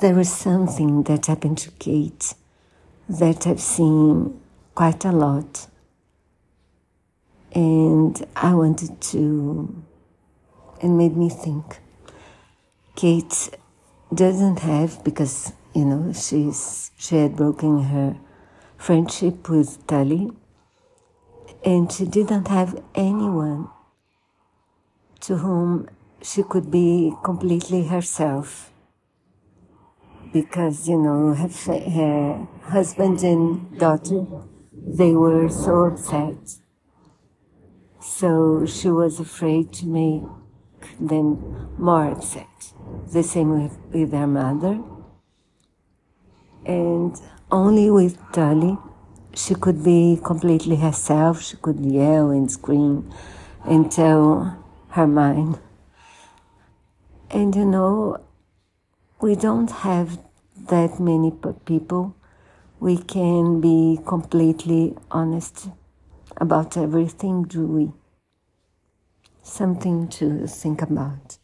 there is something that happened to Kate that I've seen quite a lot. And I wanted to, and made me think. Kate doesn't have, because, you know, she's, she had broken her friendship with Tully, and she didn't have anyone to whom she could be completely herself because you know her, her husband and daughter they were so upset. So she was afraid to make them more upset. The same with, with her mother. And only with Tully she could be completely herself. She could yell and scream and tell her mind. And you know, we don't have that many people. We can be completely honest about everything, do we? Something to think about.